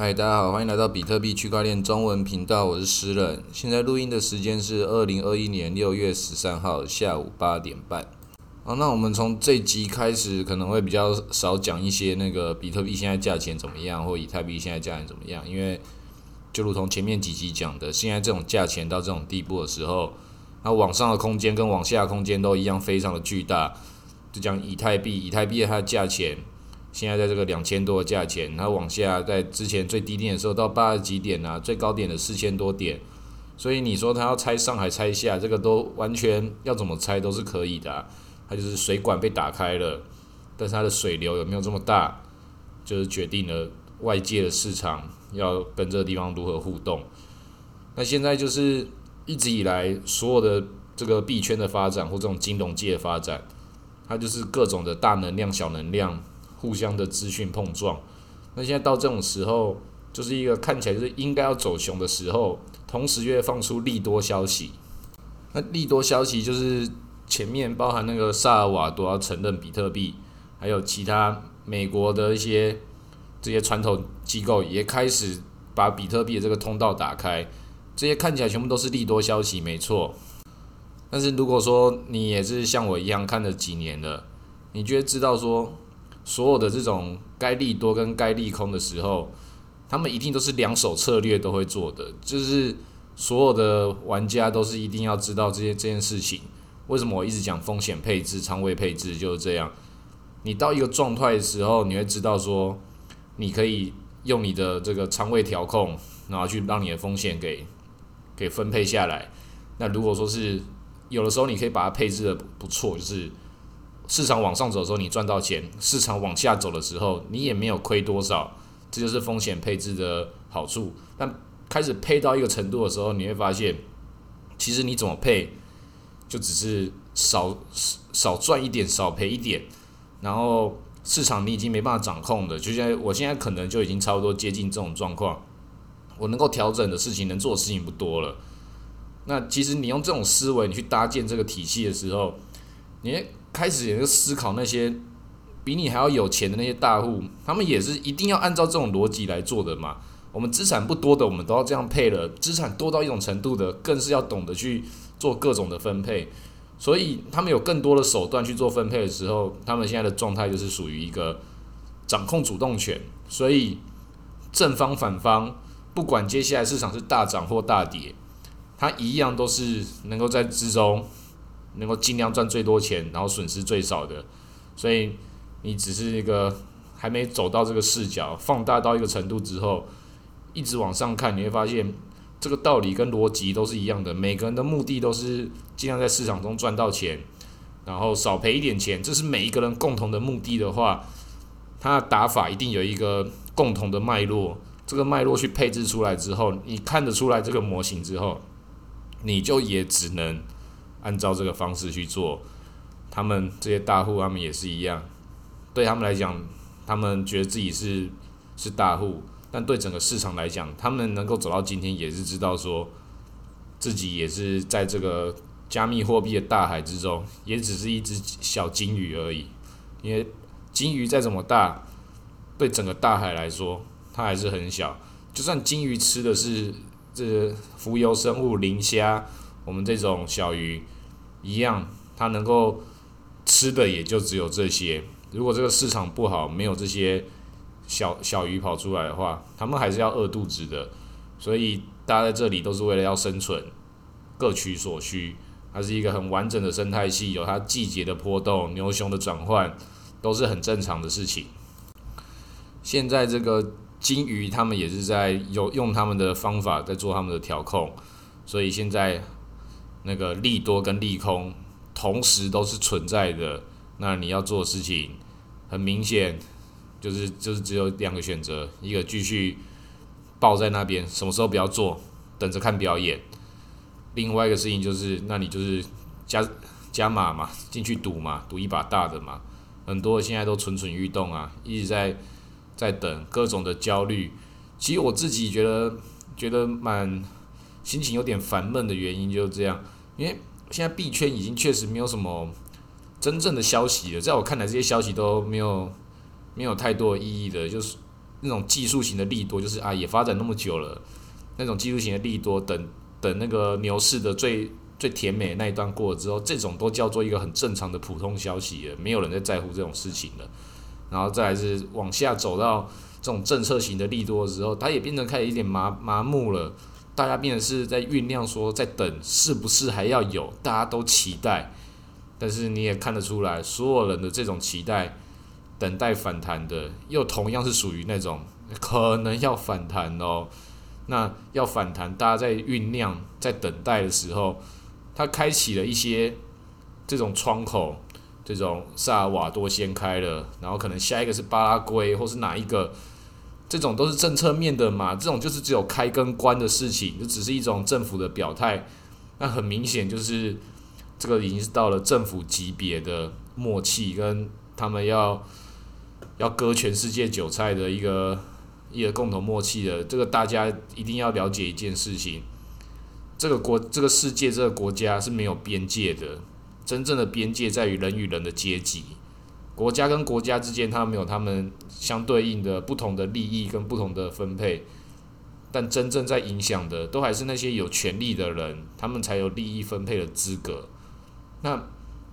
嗨，大家好，欢迎来到比特币区块链中文频道，我是诗人。现在录音的时间是二零二一年六月十三号下午八点半。好，那我们从这集开始可能会比较少讲一些那个比特币现在价钱怎么样，或以太币现在价钱怎么样，因为就如同前面几集讲的，现在这种价钱到这种地步的时候，那往上的空间跟往下的空间都一样非常的巨大。就讲以太币，以太币它的价钱。现在在这个两千多的价钱，它往下在之前最低点的时候到八十几点啊，最高点的四千多点，所以你说它要拆上还拆下，这个都完全要怎么拆都是可以的，它就是水管被打开了，但是它的水流有没有这么大，就是决定了外界的市场要跟这个地方如何互动。那现在就是一直以来所有的这个币圈的发展或这种金融界的发展，它就是各种的大能量、小能量。互相的资讯碰撞，那现在到这种时候，就是一个看起来就是应该要走熊的时候，同时又放出利多消息。那利多消息就是前面包含那个萨尔瓦多要承认比特币，还有其他美国的一些这些传统机构也开始把比特币的这个通道打开，这些看起来全部都是利多消息，没错。但是如果说你也是像我一样看了几年了，你觉得知道说？所有的这种该利多跟该利空的时候，他们一定都是两手策略都会做的，就是所有的玩家都是一定要知道这些这件事情。为什么我一直讲风险配置、仓位配置就是这样？你到一个状态的时候，你会知道说，你可以用你的这个仓位调控，然后去让你的风险给给分配下来。那如果说是有的时候，你可以把它配置的不错，就是。市场往上走的时候，你赚到钱；市场往下走的时候，你也没有亏多少。这就是风险配置的好处。但开始配到一个程度的时候，你会发现，其实你怎么配，就只是少少赚一点，少赔一点。然后市场你已经没办法掌控的，就像我现在可能就已经差不多接近这种状况。我能够调整的事情，能做的事情不多了。那其实你用这种思维，你去搭建这个体系的时候，你。开始也就思考那些比你还要有钱的那些大户，他们也是一定要按照这种逻辑来做的嘛。我们资产不多的，我们都要这样配了；资产多到一种程度的，更是要懂得去做各种的分配。所以他们有更多的手段去做分配的时候，他们现在的状态就是属于一个掌控主动权。所以正方反方，不管接下来市场是大涨或大跌，它一样都是能够在之中。能够尽量赚最多钱，然后损失最少的，所以你只是一个还没走到这个视角，放大到一个程度之后，一直往上看，你会发现这个道理跟逻辑都是一样的。每个人的目的都是尽量在市场中赚到钱，然后少赔一点钱，这是每一个人共同的目的的话，他的打法一定有一个共同的脉络。这个脉络去配置出来之后，你看得出来这个模型之后，你就也只能。按照这个方式去做，他们这些大户，他们也是一样。对他们来讲，他们觉得自己是是大户，但对整个市场来讲，他们能够走到今天，也是知道说自己也是在这个加密货币的大海之中，也只是一只小金鱼而已。因为金鱼再怎么大，对整个大海来说，它还是很小。就算金鱼吃的是这浮游生物、磷虾。我们这种小鱼一样，它能够吃的也就只有这些。如果这个市场不好，没有这些小小鱼跑出来的话，它们还是要饿肚子的。所以大家在这里都是为了要生存，各取所需。它是一个很完整的生态系，有它季节的波动、牛熊的转换，都是很正常的事情。现在这个金鱼，他们也是在有用他们的方法在做他们的调控，所以现在。那个利多跟利空同时都是存在的，那你要做的事情很明显，就是就是只有两个选择：一个继续抱在那边，什么时候不要做，等着看表演；另外一个事情就是，那你就是加加码嘛，进去赌嘛，赌一把大的嘛。很多现在都蠢蠢欲动啊，一直在在等各种的焦虑。其实我自己觉得觉得蛮。心情有点烦闷的原因就是这样，因为现在币圈已经确实没有什么真正的消息了，在我看来，这些消息都没有没有太多意义的，就是那种技术型的利多，就是啊也发展那么久了，那种技术型的利多，等等那个牛市的最最甜美的那一段过了之后，这种都叫做一个很正常的普通消息了，没有人在在乎这种事情了。然后再来是往下走到这种政策型的利多的时候，它也变成开始一点麻麻木了。大家变得是在酝酿说，在等是不是还要有，大家都期待。但是你也看得出来，所有人的这种期待，等待反弹的，又同样是属于那种可能要反弹哦。那要反弹，大家在酝酿、在等待的时候，它开启了一些这种窗口。这种萨尔瓦多先开了，然后可能下一个是巴拉圭，或是哪一个，这种都是政策面的嘛？这种就是只有开跟关的事情，就只是一种政府的表态。那很明显就是这个已经是到了政府级别的默契，跟他们要要割全世界韭菜的一个一个共同默契的。这个大家一定要了解一件事情：这个国、这个世界、这个国家是没有边界的。真正的边界在于人与人的阶级，国家跟国家之间，他们有他们相对应的不同的利益跟不同的分配，但真正在影响的，都还是那些有权利的人，他们才有利益分配的资格。那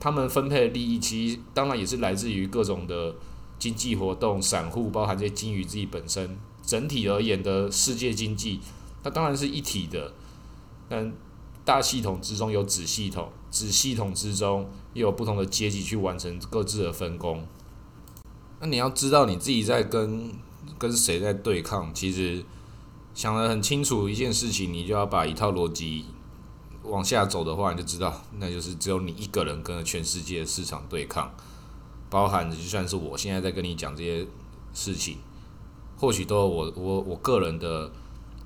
他们分配的利益，其实当然也是来自于各种的经济活动、散户，包含这些金鱼自己本身。整体而言的世界经济，那当然是一体的，但大系统之中有子系统。子系统之中，又有不同的阶级去完成各自的分工。那你要知道你自己在跟跟谁在对抗，其实想得很清楚一件事情，你就要把一套逻辑往下走的话，你就知道，那就是只有你一个人跟全世界市场对抗，包含就算是我现在在跟你讲这些事情，或许都有我我我个人的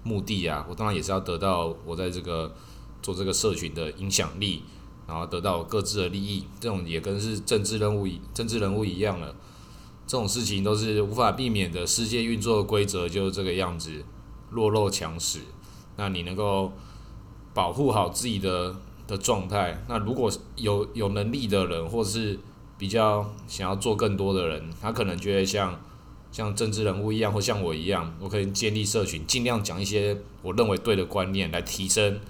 目的啊，我当然也是要得到我在这个做这个社群的影响力。然后得到各自的利益，这种也跟是政治任务政治人物一样了。这种事情都是无法避免的，世界运作的规则就是这个样子，弱肉强食。那你能够保护好自己的的状态，那如果有有能力的人，或者是比较想要做更多的人，他可能就会像像政治人物一样，或像我一样，我可以建立社群，尽量讲一些我认为对的观念，来提升。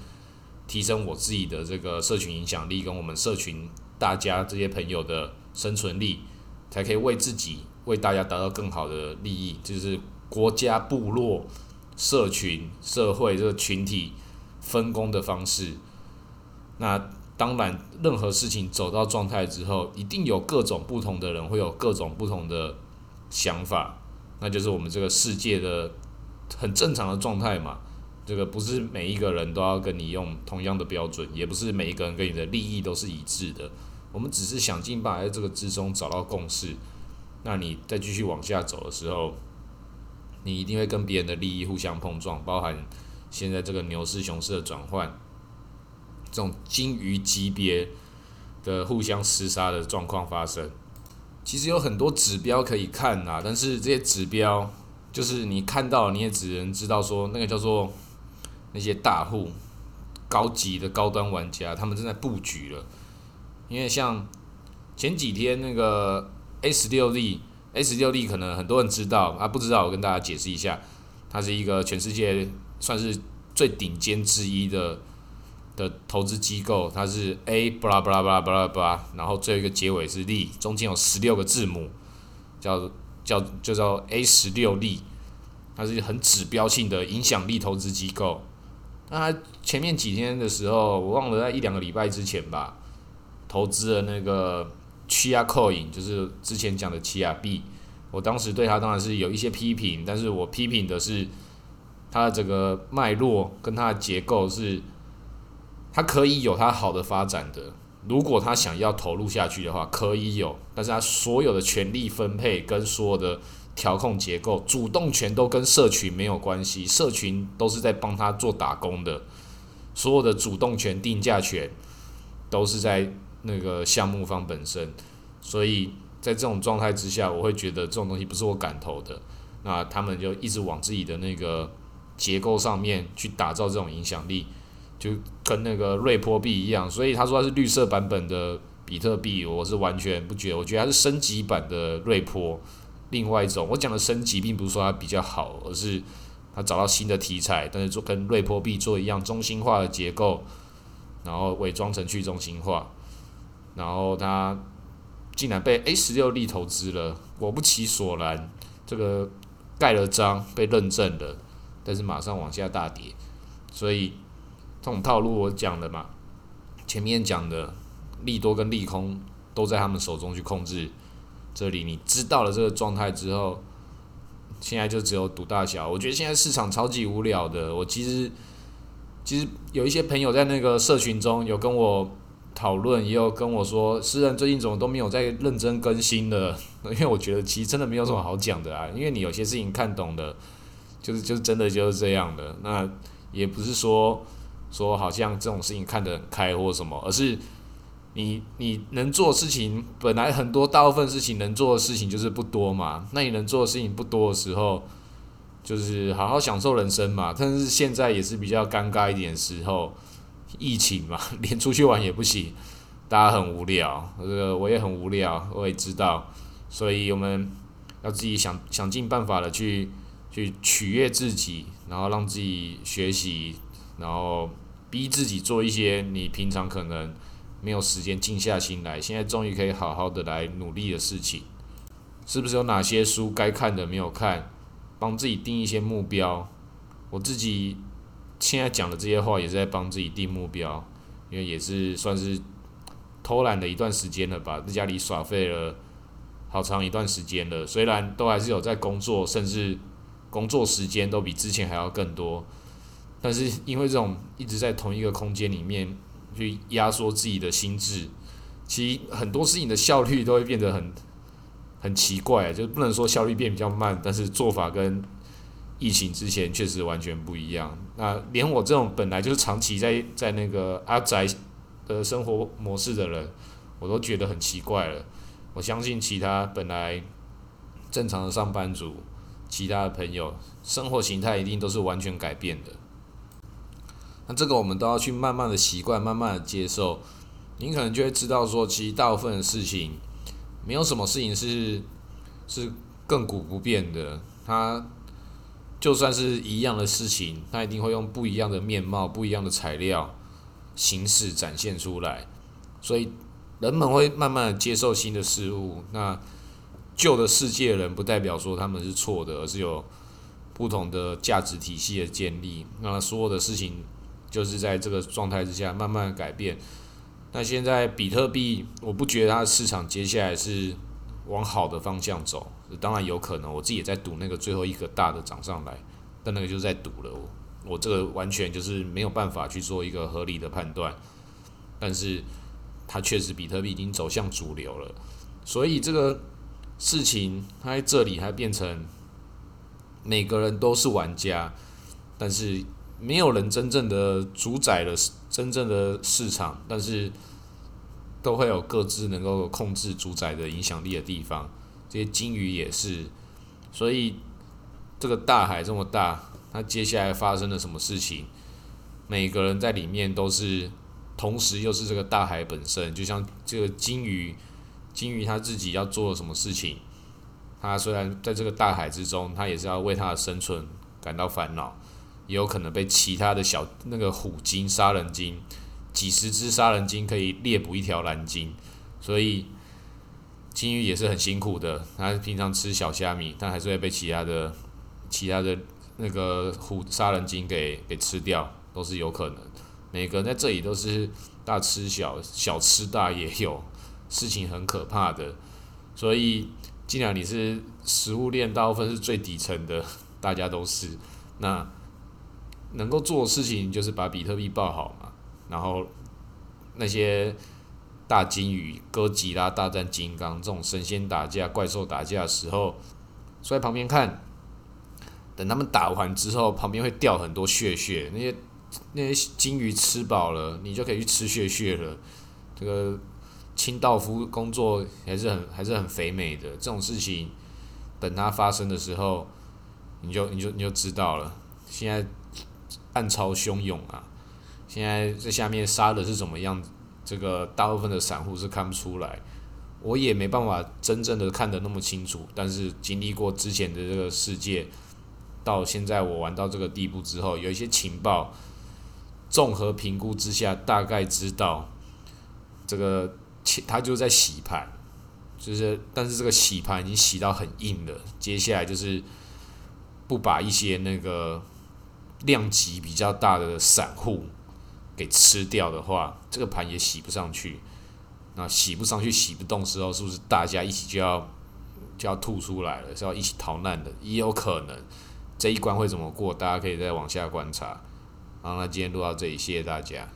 提升我自己的这个社群影响力，跟我们社群大家这些朋友的生存力，才可以为自己、为大家达到更好的利益。就是国家、部落、社群、社会这个群体分工的方式。那当然，任何事情走到状态之后，一定有各种不同的人会有各种不同的想法，那就是我们这个世界的很正常的状态嘛。这个不是每一个人都要跟你用同样的标准，也不是每一个人跟你的利益都是一致的。我们只是想尽办法在这个之中找到共识。那你再继续往下走的时候，你一定会跟别人的利益互相碰撞，包含现在这个牛市熊市的转换，这种金鱼级别的互相厮杀的状况发生。其实有很多指标可以看呐，但是这些指标就是你看到，你也只能知道说那个叫做。那些大户、高级的高端玩家，他们正在布局了。因为像前几天那个 S 六 Z，S 六 Z 可能很多人知道啊，不知道我跟大家解释一下，它是一个全世界算是最顶尖之一的的投资机构，它是 A 布拉布拉布拉布拉布拉，然后最后一个结尾是 Z，中间有十六个字母，叫叫就叫 A 十六 Z，它是很指标性的影响力投资机构。那他前面几天的时候，我忘了在一两个礼拜之前吧，投资了那个 Chia Coin，就是之前讲的奇亚币。我当时对它当然是有一些批评，但是我批评的是它的整个脉络跟它的结构是，它可以有它好的发展的。如果他想要投入下去的话，可以有，但是他所有的权力分配跟所有的。调控结构，主动权都跟社群没有关系，社群都是在帮他做打工的。所有的主动权、定价权都是在那个项目方本身。所以在这种状态之下，我会觉得这种东西不是我敢投的。那他们就一直往自己的那个结构上面去打造这种影响力，就跟那个瑞波币一样。所以他说他是绿色版本的比特币，我是完全不觉得，我觉得它是升级版的瑞波。另外一种。我讲的升级，并不是说它比较好，而是它找到新的题材，但是做跟瑞波币做一样中心化的结构，然后伪装成去中心化，然后他竟然被 A 十六力投资了，果不其所然，这个盖了章被认证了，但是马上往下大跌，所以这种套路我讲的嘛，前面讲的利多跟利空都在他们手中去控制。这里你知道了这个状态之后，现在就只有赌大小。我觉得现在市场超级无聊的。我其实其实有一些朋友在那个社群中有跟我讨论，也有跟我说，诗人最近怎么都没有在认真更新的。因为我觉得其实真的没有什么好讲的啊。因为你有些事情看懂的，就是就是真的就是这样的。那也不是说说好像这种事情看得很开或什么，而是。你你能做的事情本来很多，大部分事情能做的事情就是不多嘛。那你能做的事情不多的时候，就是好好享受人生嘛。但是现在也是比较尴尬一点时候，疫情嘛，连出去玩也不行，大家很无聊，这个我也很无聊，我也知道，所以我们要自己想想尽办法的去去取悦自己，然后让自己学习，然后逼自己做一些你平常可能。没有时间静下心来，现在终于可以好好的来努力的事情，是不是有哪些书该看的没有看？帮自己定一些目标。我自己现在讲的这些话也是在帮自己定目标，因为也是算是偷懒了一段时间了吧，在家里耍废了好长一段时间了。虽然都还是有在工作，甚至工作时间都比之前还要更多，但是因为这种一直在同一个空间里面。去压缩自己的心智，其实很多事情的效率都会变得很很奇怪，就是不能说效率变比较慢，但是做法跟疫情之前确实完全不一样。那连我这种本来就是长期在在那个阿宅的生活模式的人，我都觉得很奇怪了。我相信其他本来正常的上班族，其他的朋友生活形态一定都是完全改变的。那这个我们都要去慢慢的习惯，慢慢的接受。你可能就会知道说，其实大部分的事情，没有什么事情是是亘古不变的。它就算是一样的事情，它一定会用不一样的面貌、不一样的材料、形式展现出来。所以人们会慢慢的接受新的事物。那旧的世界人不代表说他们是错的，而是有不同的价值体系的建立。那所有的事情。就是在这个状态之下慢慢改变。那现在比特币，我不觉得它的市场接下来是往好的方向走。当然有可能，我自己也在赌那个最后一个大的涨上来，但那个就是在赌了。我我这个完全就是没有办法去做一个合理的判断。但是它确实比特币已经走向主流了，所以这个事情它在这里还变成每个人都是玩家，但是。没有人真正的主宰了真正的市场，但是都会有各自能够控制主宰的影响力的地方。这些鲸鱼也是，所以这个大海这么大，它接下来发生了什么事情，每个人在里面都是同时又是这个大海本身。就像这个鲸鱼，鲸鱼它自己要做什么事情，它虽然在这个大海之中，它也是要为它的生存感到烦恼。也有可能被其他的小那个虎鲸、杀人鲸，几十只杀人鲸可以猎捕一条蓝鲸，所以鲸鱼也是很辛苦的。它平常吃小虾米，但还是会被其他的、其他的那个虎杀人鲸给给吃掉，都是有可能。每个人在这里都是大吃小，小吃大也有，事情很可怕的。所以，既然你是食物链大部分是最底层的，大家都是那。能够做的事情就是把比特币抱好嘛，然后那些大金鱼、哥吉拉大战金刚这种神仙打架、怪兽打架的时候，坐在旁边看，等他们打完之后，旁边会掉很多血血，那些那些金鱼吃饱了，你就可以去吃血血了。这个清道夫工作还是很还是很肥美的，这种事情等它发生的时候，你就你就你就知道了。现在。暗潮汹涌啊！现在在下面杀的是怎么样？这个大部分的散户是看不出来。我也没办法真正的看得那么清楚。但是经历过之前的这个世界，到现在我玩到这个地步之后，有一些情报，综合评估之下，大概知道这个他就在洗盘，就是但是这个洗盘已经洗到很硬了，接下来就是不把一些那个量级比较大的散户。给吃掉的话，这个盘也洗不上去。那洗不上去、洗不动时候，是不是大家一起就要就要吐出来了？是要一起逃难的？也有可能。这一关会怎么过？大家可以再往下观察。好，那今天录到这里，谢谢大家。